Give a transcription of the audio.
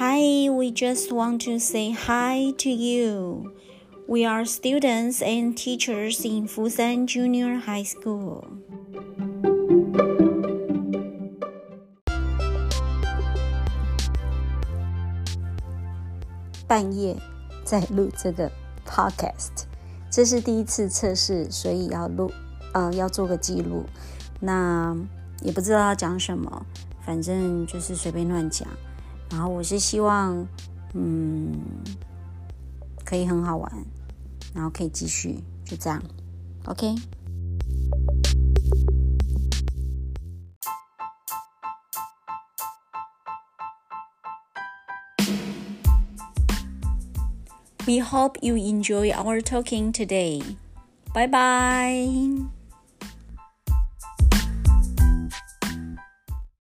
Hi, we just want to say hi to you. We are students and teachers in Fusan Junior High School. 半夜在录这个 podcast，这是第一次测试，所以要录，呃，要做个记录。那也不知道要讲什么，反正就是随便乱讲。 然后我是希望，嗯，可以很好玩，然后可以继续，就这样，OK。We hope you enjoy our talking today. Bye bye.